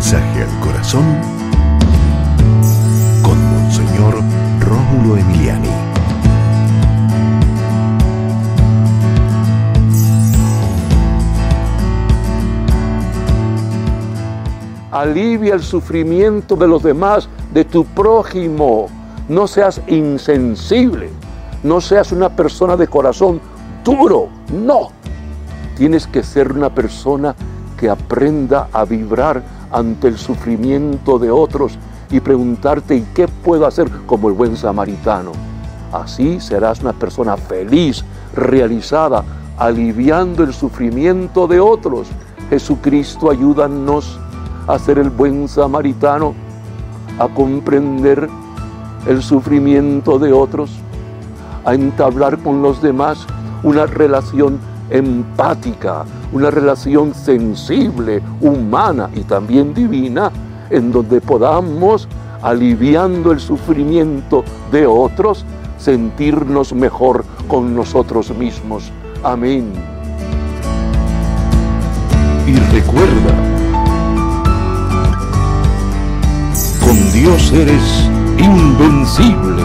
mensaje al corazón con Monseñor Rómulo Emiliani. Alivia el sufrimiento de los demás, de tu prójimo. No seas insensible. No seas una persona de corazón duro. No. Tienes que ser una persona que aprenda a vibrar ante el sufrimiento de otros y preguntarte, ¿y qué puedo hacer como el buen samaritano? Así serás una persona feliz, realizada, aliviando el sufrimiento de otros. Jesucristo, ayúdanos a ser el buen samaritano, a comprender el sufrimiento de otros, a entablar con los demás una relación empática, una relación sensible, humana y también divina, en donde podamos, aliviando el sufrimiento de otros, sentirnos mejor con nosotros mismos. Amén. Y recuerda, con Dios eres invencible.